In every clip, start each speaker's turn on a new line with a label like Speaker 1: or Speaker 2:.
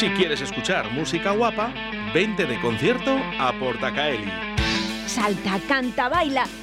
Speaker 1: Si quieres escuchar música guapa, vente de concierto a Portacaeli.
Speaker 2: Salta, canta, baila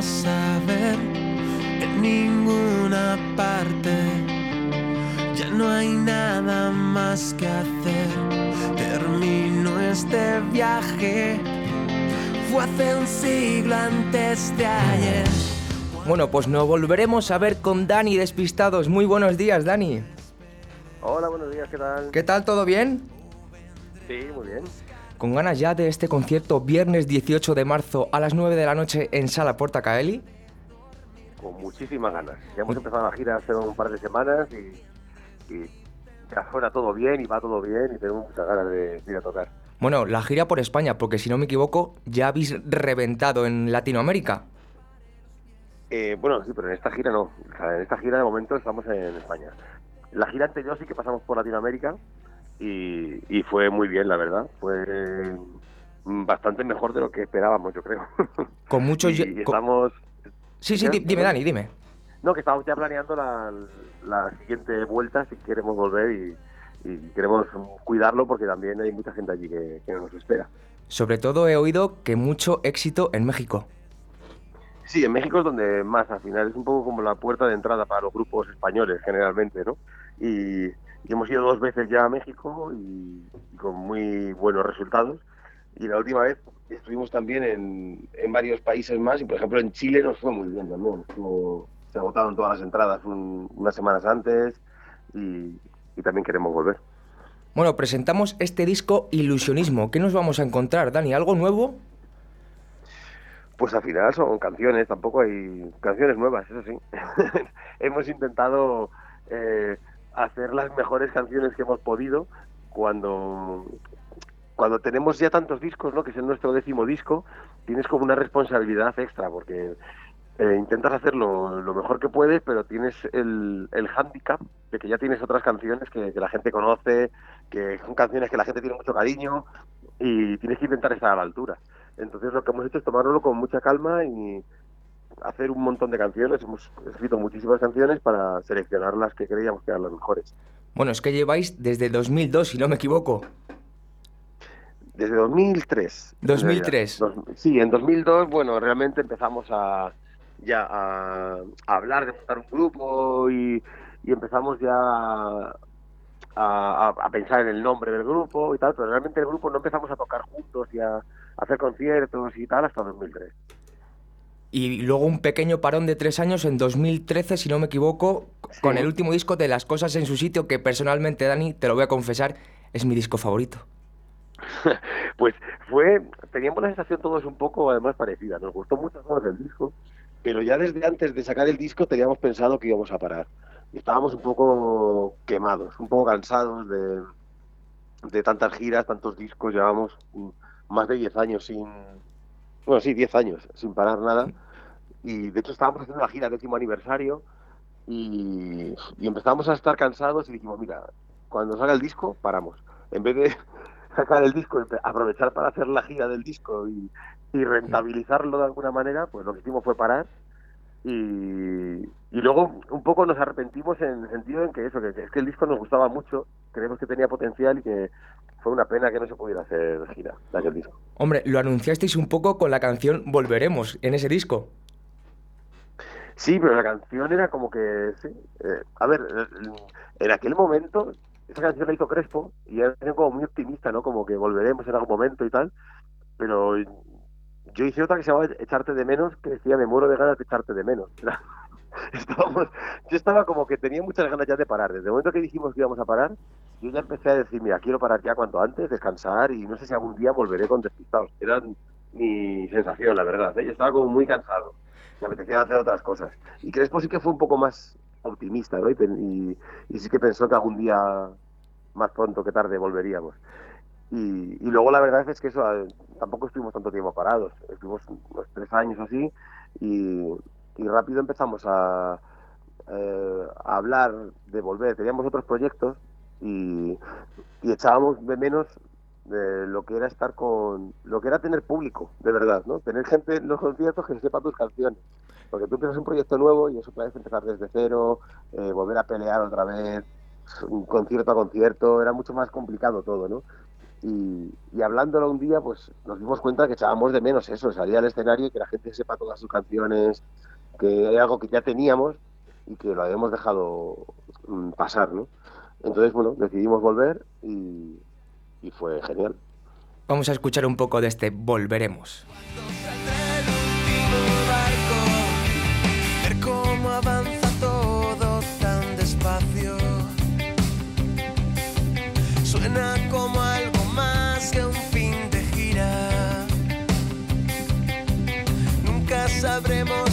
Speaker 3: Ver en ninguna parte. Ya no hay nada más que hacer. Termino este viaje. Fue hace un siglo antes de ayer.
Speaker 4: Bueno, pues nos volveremos a ver con Dani Despistados. Muy buenos días, Dani.
Speaker 5: Hola, buenos días, ¿qué tal?
Speaker 4: ¿Qué tal? ¿Todo bien?
Speaker 5: Sí, muy bien.
Speaker 4: ¿Con ganas ya de este concierto viernes 18 de marzo a las 9 de la noche en Sala Porta Caeli?
Speaker 5: Con muchísimas ganas. Ya hemos empezado la gira hace un par de semanas y, y ya suena todo bien y va todo bien y tenemos muchas ganas de, de ir a tocar.
Speaker 4: Bueno, la gira por España, porque si no me equivoco, ya habéis reventado en Latinoamérica.
Speaker 5: Eh, bueno, sí, pero en esta gira no. O sea, en esta gira de momento estamos en España. La gira anterior sí que pasamos por Latinoamérica y, y fue muy bien, la verdad. Fue bastante mejor de lo que esperábamos, yo creo.
Speaker 4: Con mucho...
Speaker 5: y, estamos...
Speaker 4: Sí, sí, dime, Dani, dime.
Speaker 5: No, que estamos ya planeando la, la siguiente vuelta si queremos volver y, y queremos cuidarlo porque también hay mucha gente allí que, que nos espera.
Speaker 4: Sobre todo he oído que mucho éxito en México.
Speaker 5: Sí, en México es donde más al final, es un poco como la puerta de entrada para los grupos españoles generalmente, ¿no? Y, y hemos ido dos veces ya a México y, y con muy buenos resultados. Y la última vez estuvimos también en, en varios países más y por ejemplo en Chile nos fue muy bien también. Estuvo- se agotaron todas las entradas un- unas semanas antes y, y también queremos volver.
Speaker 4: Bueno, presentamos este disco Ilusionismo. ¿Qué nos vamos a encontrar, Dani? ¿Algo nuevo?
Speaker 5: Pues al final son canciones, tampoco hay canciones nuevas, eso sí. hemos intentado eh, hacer las mejores canciones que hemos podido cuando cuando tenemos ya tantos discos, ¿no? Que es el nuestro décimo disco, tienes como una responsabilidad extra porque eh, intentas hacerlo lo mejor que puedes, pero tienes el, el hándicap de que ya tienes otras canciones que, la gente conoce, que son canciones que la gente tiene mucho cariño y tienes que intentar estar a la altura. Entonces lo que hemos hecho es tomárnoslo con mucha calma y hacer un montón de canciones. Hemos escrito muchísimas canciones para seleccionar las que creíamos que eran las mejores.
Speaker 4: Bueno, es que lleváis desde 2002, si no me equivoco.
Speaker 5: Desde 2003. en
Speaker 4: 2003.
Speaker 5: realidad. Dos- sí, en 2002, bueno, realmente empezamos a ya a, a hablar de montar un grupo y, y empezamos ya a, a- a pensar en el nombre del grupo y tal, pero realmente el grupo no empezamos a tocar juntos y a, hacer conciertos y tal hasta 2003.
Speaker 4: Y luego un pequeño parón de tres años en 2013, si no me equivoco, con el último disco de Las Cosas en su sitio, que personalmente, Dani, te lo voy a confesar, es mi disco favorito.
Speaker 5: Pues fue, teníamos la sensación todos un poco además parecida, nos gustó mucho más el disco, pero ya desde antes de sacar el disco teníamos pensado que íbamos a parar. Y estábamos un poco quemados, un poco cansados de, de tantas giras, tantos discos, llevamos más de 10 años sin, bueno, sí, 10 años sin parar nada. Y de hecho estábamos haciendo la gira décimo aniversario y, y empezamos a estar cansados y dijimos, mira, cuando salga el disco, paramos. En vez de sacar el disco, aprovechar para hacer la gira del disco y, y rentabilizarlo de alguna manera, pues lo que hicimos fue parar. Y, y luego un poco nos arrepentimos en el sentido en que eso, que, que es que el disco nos gustaba mucho, creemos que tenía potencial y que fue una pena que no se pudiera hacer gira de aquel disco.
Speaker 4: Hombre, lo anunciasteis un poco con la canción Volveremos en ese disco.
Speaker 5: Sí, pero la canción era como que, sí. eh, a ver, eh, en aquel momento, esa canción la hizo Crespo y era como muy optimista, ¿no? Como que volveremos en algún momento y tal. Pero yo hice otra que se llamaba Echarte de menos, que decía me muero de ganas de echarte de menos. Era- Estábamos, yo estaba como que tenía muchas ganas ya de parar. Desde el momento que dijimos que íbamos a parar, yo ya empecé a decir, mira, quiero parar ya cuanto antes, descansar y no sé si algún día volveré con despistados. Era mi sensación, la verdad. ¿eh? Yo estaba como muy cansado me apetecía hacer otras cosas. Y Crespo sí que fue un poco más optimista, ¿no? Y, y, sí que pensó que algún día, más pronto que tarde, volveríamos. Y, y, luego la verdad es que eso tampoco estuvimos tanto tiempo parados, estuvimos unos tres años así y, y rápido empezamos a, eh, a hablar de volver. Teníamos otros proyectos y, echábamos de menos de lo que era estar con lo que era tener público de verdad no tener gente en los conciertos que sepa tus canciones. Porque tú empiezas un proyecto nuevo y eso puedes empezar desde cero eh, volver a pelear otra vez concierto a concierto era mucho más complicado todo no y, y hablándolo un día pues nos dimos cuenta que echábamos de menos eso salir al escenario y que la gente sepa todas sus canciones que era algo que ya teníamos y que lo habíamos dejado mm, pasar no entonces bueno decidimos volver y y fue genial.
Speaker 4: Vamos a escuchar un poco de este Volveremos.
Speaker 3: Ver cómo avanza todo tan despacio. Suena como algo más que un fin de gira. Nunca sabremos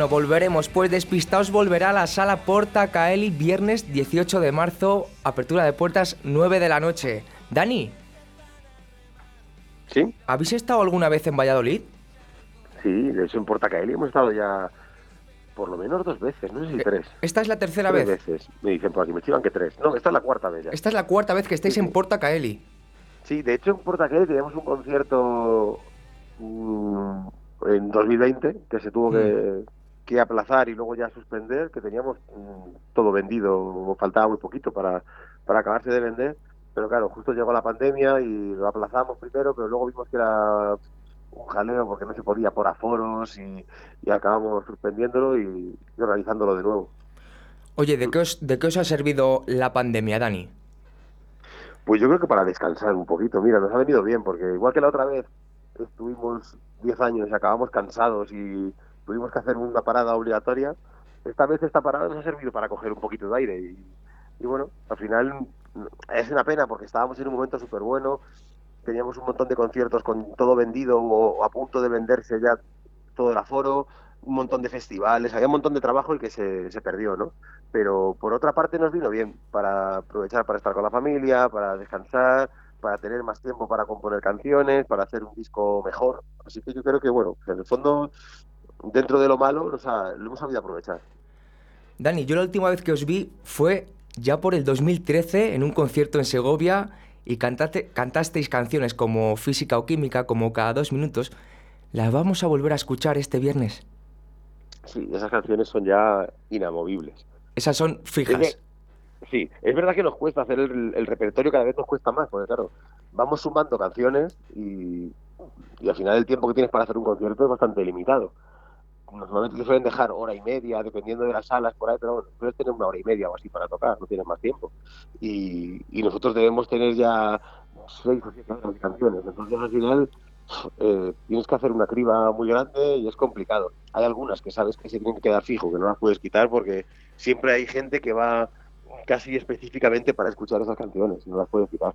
Speaker 4: Bueno, volveremos, pues Despistaos volverá a la sala Porta Caeli viernes 18 de marzo, apertura de puertas 9 de la noche. Dani,
Speaker 5: ¿Sí?
Speaker 4: ¿habéis estado alguna vez en Valladolid?
Speaker 5: Sí, de hecho en Portacaeli hemos estado ya por lo menos dos veces, no sé si
Speaker 4: Eh,
Speaker 5: tres.
Speaker 4: Esta es la tercera
Speaker 5: Tres
Speaker 4: vez.
Speaker 5: veces. Me dicen por aquí, me chivan que tres. No, esta es la cuarta vez ya.
Speaker 4: Esta es la cuarta vez que estáis en Porta Caeli.
Speaker 5: Sí, de hecho en Portacaeli teníamos un concierto mm, en 2020 que se tuvo que, que aplazar y luego ya suspender, que teníamos mm, todo vendido, faltaba muy poquito para, para acabarse de vender. Pero claro, justo llegó la pandemia y lo aplazamos primero, pero luego vimos que era un jaleo porque no se podía por aforos y, y acabamos suspendiéndolo y, y organizándolo de nuevo.
Speaker 4: Oye, ¿de qué, os, ¿de qué os ha servido la pandemia, Dani?
Speaker 5: Pues yo creo que para descansar un poquito, mira, nos ha venido bien, porque igual que la otra vez estuvimos 10 años y acabamos cansados y tuvimos que hacer una parada obligatoria, esta vez esta parada nos ha servido para coger un poquito de aire y, y bueno, al final mm, es una pena porque estábamos en un momento súper bueno, teníamos un montón de conciertos con todo vendido o, a punto de venderse ya todo el aforo, un montón de festivales, había un montón de trabajo y que se, se perdió, ¿no? Pero por otra parte nos vino bien para aprovechar para estar con la familia, para descansar, para tener más tiempo para componer canciones, para hacer un disco mejor. Así que yo creo que, bueno, en el fondo, dentro de lo malo, nos ha- lo hemos sabido aprovechar.
Speaker 4: Dani, yo la última vez que os vi fue ya por el 2013 en un concierto en Segovia y cantate- cantasteis canciones como Física o Química, como cada dos minutos. Las vamos a volver a escuchar este viernes.
Speaker 5: Sí, esas canciones son ya inamovibles.
Speaker 4: Esas son
Speaker 5: Es
Speaker 4: fijas.
Speaker 5: que- sí, es verdad que nos cuesta hacer el, el repertorio, cada vez nos cuesta más, porque claro, vamos sumando canciones y, y al final el tiempo que tienes para hacer un concierto es bastante limitado. Normalmente te suelen dejar hora y media, dependiendo de las salas por ahí, pero bueno, sueles tener una hora y media o así para tocar, no tienes más tiempo. Y, y nosotros debemos tener ya seis o siete horas de canciones, entonces al final eh, tienes que hacer una criba muy grande y es complicado. Hay algunas que sabes que se tienen que quedar fijo, que no las puedes quitar porque siempre hay gente que va casi específicamente para escuchar esas canciones, no las puedes quitar.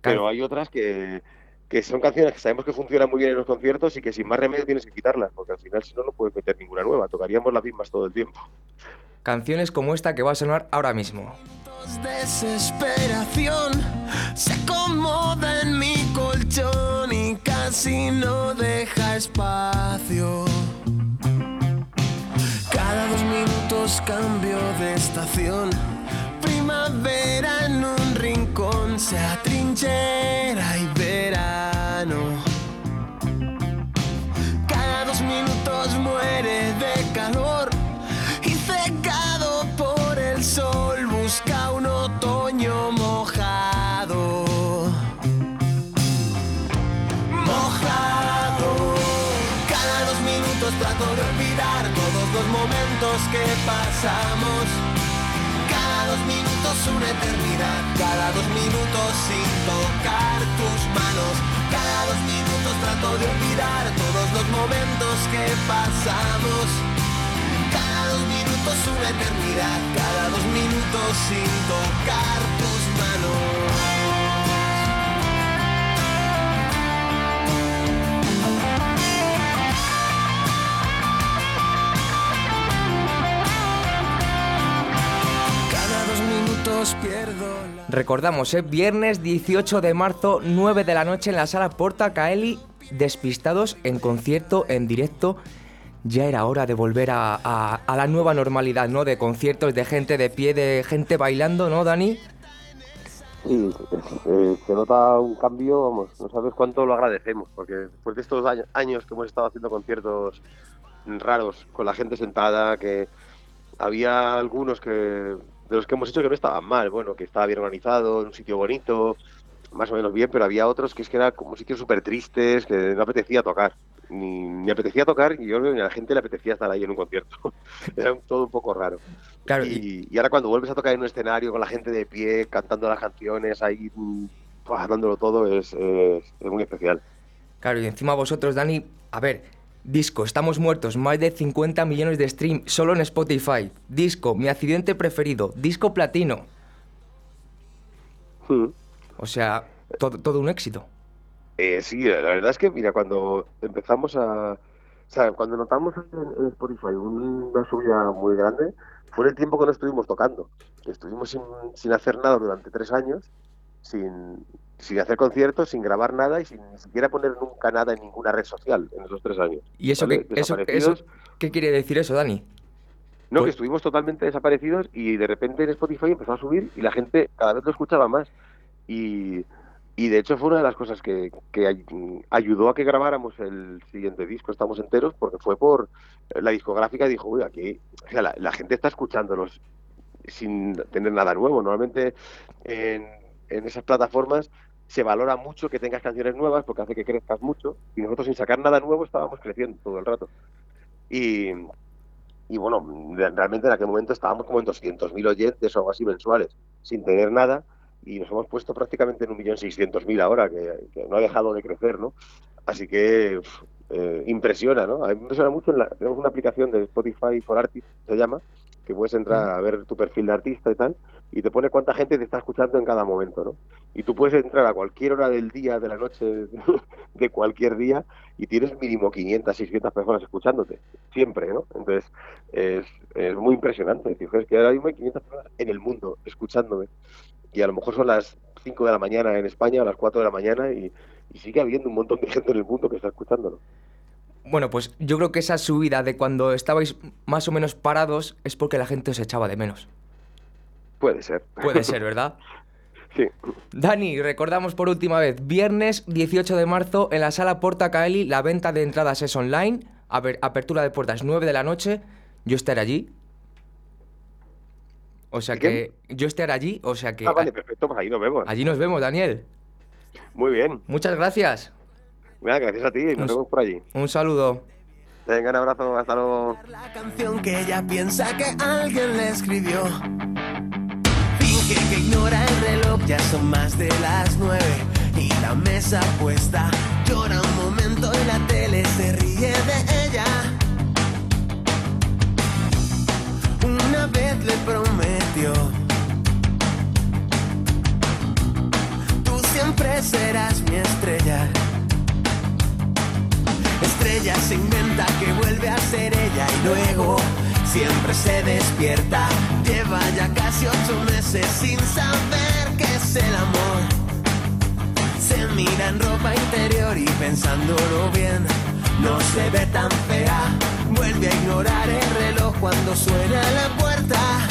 Speaker 5: Pero hay otras que, que son canciones que sabemos que funcionan muy bien en los conciertos y que sin más remedio tienes que quitarlas, porque al final si no no puedes meter ninguna nueva, tocaríamos las mismas todo el tiempo.
Speaker 4: Canciones como esta que va a sonar ahora mismo.
Speaker 3: Desesperación se acomoda en mi colchón y casi no deja espacio. Cada dos minutos cambio de estación. Primavera en un rincón, sea trinchera y verano. Cada dos minutos muere de calor y secado por el sol busca un otoño mojado. Mojado. Cada dos minutos trato de olvidar todos los momentos que pasamos. Una eternidad. Cada dos minutos sin tocar tus manos. Cada dos minutos trato de olvidar todos los momentos que pasamos. Cada dos minutos una eternidad, cada dos minutos sin tocar tus manos. Pierdo la...
Speaker 4: Recordamos, ¿eh? viernes 18 de marzo, 9 de la noche en la sala Porta Caeli, despistados en concierto en directo. Ya era hora de volver a, a- a la nueva normalidad, ¿no? De conciertos, de gente de pie, de gente bailando, ¿no, Dani?
Speaker 5: Sí, eh, se nota un cambio, vamos, no sabes cuánto lo agradecemos, porque después de estos año- años que hemos estado haciendo conciertos raros, con la gente sentada, que había algunos que de los que hemos hecho que no estaban mal, bueno, que estaba bien organizado, en un sitio bonito, más o menos bien, pero había otros que es que eran como sitios súper tristes, que no apetecía tocar. Ni, ni apetecía tocar, y yo creo que ni a la gente le apetecía estar ahí en un concierto. Era un- todo un poco raro.
Speaker 4: Claro, y-
Speaker 5: ahora cuando vuelves a tocar en un escenario con la gente de pie, cantando las canciones, ahí buah, dándolo todo, es, es- es muy especial.
Speaker 4: Claro, y encima vosotros, Dani, a ver, disco, estamos muertos, más de 50 millones de stream solo en Spotify. Disco, mi accidente preferido, disco platino.
Speaker 5: Mm.
Speaker 4: O sea, todo, todo un éxito.
Speaker 5: Eh, sí, la verdad es que, mira, cuando empezamos a... O sea, cuando notamos en, en Spotify una subida muy grande, fue el tiempo que no estuvimos tocando. Estuvimos sin, sin hacer nada durante tres años, sin, sin hacer conciertos, sin grabar nada y sin ni siquiera poner nunca nada en ninguna red social en esos tres años.
Speaker 4: ¿Y eso,
Speaker 5: ¿vale?
Speaker 4: qué, eso, eso qué quiere decir eso, Dani?
Speaker 5: No,
Speaker 4: Pues-
Speaker 5: que estuvimos totalmente desaparecidos y de repente en Spotify empezó a subir y la gente cada vez lo escuchaba más. Y, y de hecho fue una de las cosas que, que ay- ayudó a que grabáramos el siguiente disco, Estamos Enteros, porque fue por la discográfica dijo, uy, aquí o sea, la, la gente está escuchándolos sin tener nada nuevo. Normalmente en, en esas plataformas se valora mucho que tengas canciones nuevas porque hace que crezcas mucho y nosotros sin sacar nada nuevo estábamos creciendo todo el rato. Y, y bueno, realmente en aquel momento estábamos como en 200.000 oyentes o algo así mensuales, sin tener nada, y nos hemos puesto prácticamente en 1.600.000 ahora, que, que no ha dejado de crecer, ¿no? Así que eh, impresiona, ¿no? Impresiona mucho, en la- tenemos una aplicación de Spotify for Artists, se llama, que puedes entrar a ver tu perfil de artista y tal, y te pone cuánta gente te está escuchando en cada momento, ¿no? Y tú puedes entrar a cualquier hora del día, de la noche, de cualquier día, y tienes mínimo 500, 600 personas escuchándote, siempre, ¿no? Entonces, es, es muy impresionante. decir, "Joder, Es que ahora mismo hay 500 personas en el mundo escuchándome, y a lo mejor son las 5 de la mañana en España o las 4 de la mañana, y, y sigue habiendo un montón de gente en el mundo que está escuchándolo.
Speaker 4: Bueno, pues yo creo que esa subida de cuando estabais más o menos parados es porque la gente os echaba de menos.
Speaker 5: Puede ser.
Speaker 4: Puede ser, ¿verdad?
Speaker 5: Sí.
Speaker 4: Dani, recordamos por última vez, viernes 18 de marzo en la sala Porta Caeli, la venta de entradas es online, a ver, apertura de puertas 9 de la noche, yo estaré allí. O sea
Speaker 5: ¿Y
Speaker 4: que yo estaré allí, o sea que
Speaker 5: Ah, vale, perfecto, pues ahí nos vemos.
Speaker 4: allí nos vemos, Daniel.
Speaker 5: Muy bien.
Speaker 4: Muchas gracias.
Speaker 5: Mira, gracias a ti, nos
Speaker 4: Nos-
Speaker 5: vemos por allí.
Speaker 4: Un saludo.
Speaker 5: Venga, un abrazo, hasta luego.
Speaker 3: La canción que ella piensa que alguien le escribió. Finge que ignora el reloj, ya son más de las nueve. Y la mesa puesta, llora un momento y la tele se ríe de ella. Una vez le prometió. Siempre se despierta. Lleva ya casi ocho meses sin saber qué es el amor. Se mira en ropa interior y pensándolo bien, no se ve tan fea. Vuelve a ignorar el reloj cuando suena la puerta.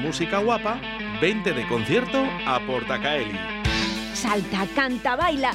Speaker 1: Música guapa, vente de concierto a Portacaeli.
Speaker 2: Salta, canta, baila